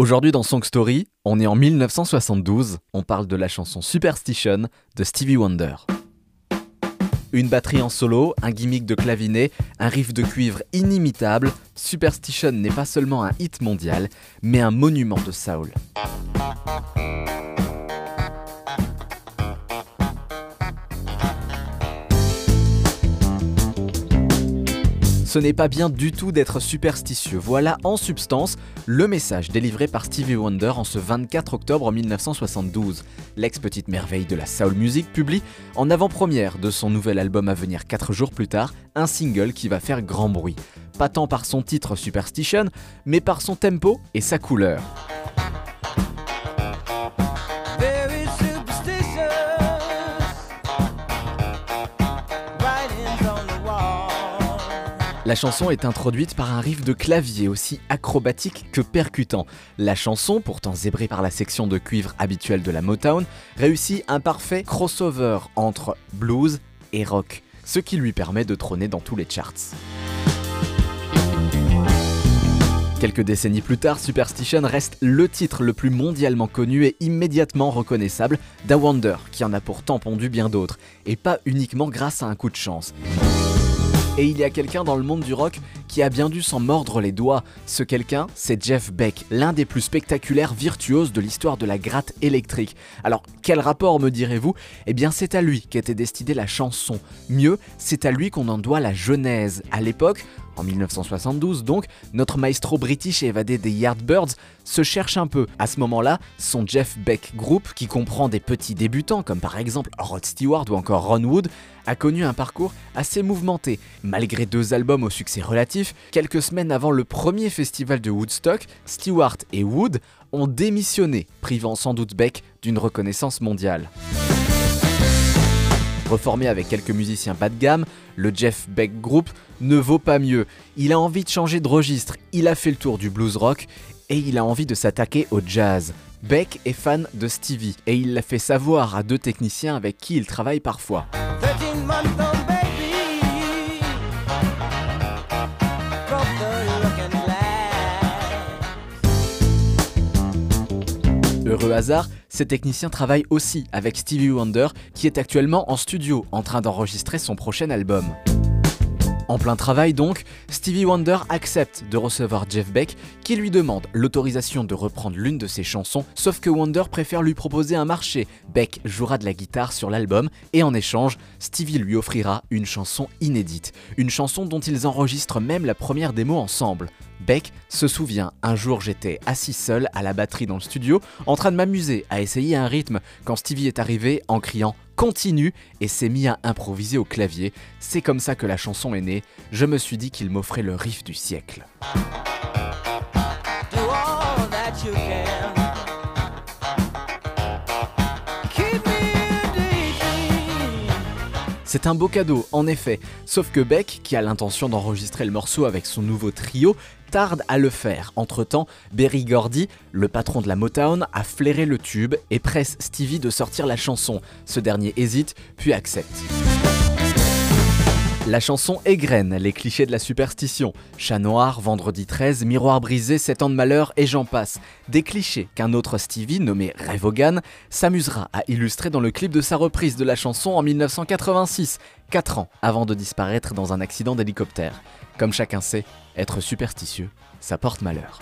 Aujourd'hui dans Song Story, on est en 1972, on parle de la chanson Superstition de Stevie Wonder. Une batterie en solo, un gimmick de clavinet, un riff de cuivre inimitable, Superstition n'est pas seulement un hit mondial, mais un monument de soul. Ce n'est pas bien du tout d'être superstitieux. Voilà en substance le message délivré par Stevie Wonder en ce 24 octobre 1972. L'ex-petite merveille de la soul music publie en avant-première de son nouvel album à venir 4 jours plus tard, un single qui va faire grand bruit. Pas tant par son titre Superstition, mais par son tempo et sa couleur. La chanson est introduite par un riff de clavier aussi acrobatique que percutant. La chanson, pourtant zébrée par la section de cuivre habituelle de la Motown, réussit un parfait crossover entre blues et rock, ce qui lui permet de trôner dans tous les charts. Quelques décennies plus tard, Superstition reste le titre le plus mondialement connu et immédiatement reconnaissable d'A Wonder, qui en a pourtant pondu bien d'autres, et pas uniquement grâce à un coup de chance. Et il y a quelqu'un dans le monde du rock qui a bien dû s'en mordre les doigts. Ce quelqu'un, c'est Jeff Beck, l'un des plus spectaculaires virtuoses de l'histoire de la gratte électrique. Alors, quel rapport me direz-vous? Eh bien, c'est à lui qu'était destinée la chanson. Mieux, c'est à lui qu'on en doit la genèse. À l'époque, en 1972 donc, notre maestro british évadé des Yardbirds se cherche un peu. À ce moment-là, son Jeff Beck Group, qui comprend des petits débutants comme par exemple Rod Stewart ou encore Ron Wood, a connu un parcours assez mouvementé. Malgré deux albums au succès relatif, quelques semaines avant le premier festival de Woodstock, Stewart et Wood ont démissionné, privant sans doute Beck d'une reconnaissance mondiale. Reformé avec quelques musiciens bas de gamme, le Jeff Beck Group ne vaut pas mieux. Il a envie de changer de registre, il a fait le tour du blues rock et il a envie de s'attaquer au jazz. Beck est fan de Stevie et il l'a fait savoir à deux techniciens avec qui il travaille parfois. Heureux hasard, ces techniciens travaillent aussi avec Stevie Wonder qui est actuellement en studio en train d'enregistrer son prochain album. En plein travail donc, Stevie Wonder accepte de recevoir Jeff Beck qui lui demande l'autorisation de reprendre l'une de ses chansons, sauf que Wonder préfère lui proposer un marché. Beck jouera de la guitare sur l'album et en échange, Stevie lui offrira une chanson inédite, une chanson dont ils enregistrent même la première démo ensemble. Beck se souvient, un jour j'étais assis seul à la batterie dans le studio, en train de m'amuser à essayer un rythme quand Stevie est arrivé en criant continue et s'est mis à improviser au clavier. C'est comme ça que la chanson est née. Je me suis dit qu'il m'offrait le riff du siècle. C'est un beau cadeau, en effet, sauf que Beck, qui a l'intention d'enregistrer le morceau avec son nouveau trio, tarde à le faire. Entre-temps, Berry Gordy, le patron de la Motown, a flairé le tube et presse Stevie de sortir la chanson. Ce dernier hésite, puis accepte. La chanson égrène les clichés de la superstition. Chat noir, vendredi 13, miroir brisé, 7 ans de malheur et j'en passe. Des clichés qu'un autre Stevie, nommé Ray s'amusera à illustrer dans le clip de sa reprise de la chanson en 1986, 4 ans avant de disparaître dans un accident d'hélicoptère. Comme chacun sait, être superstitieux, ça porte malheur.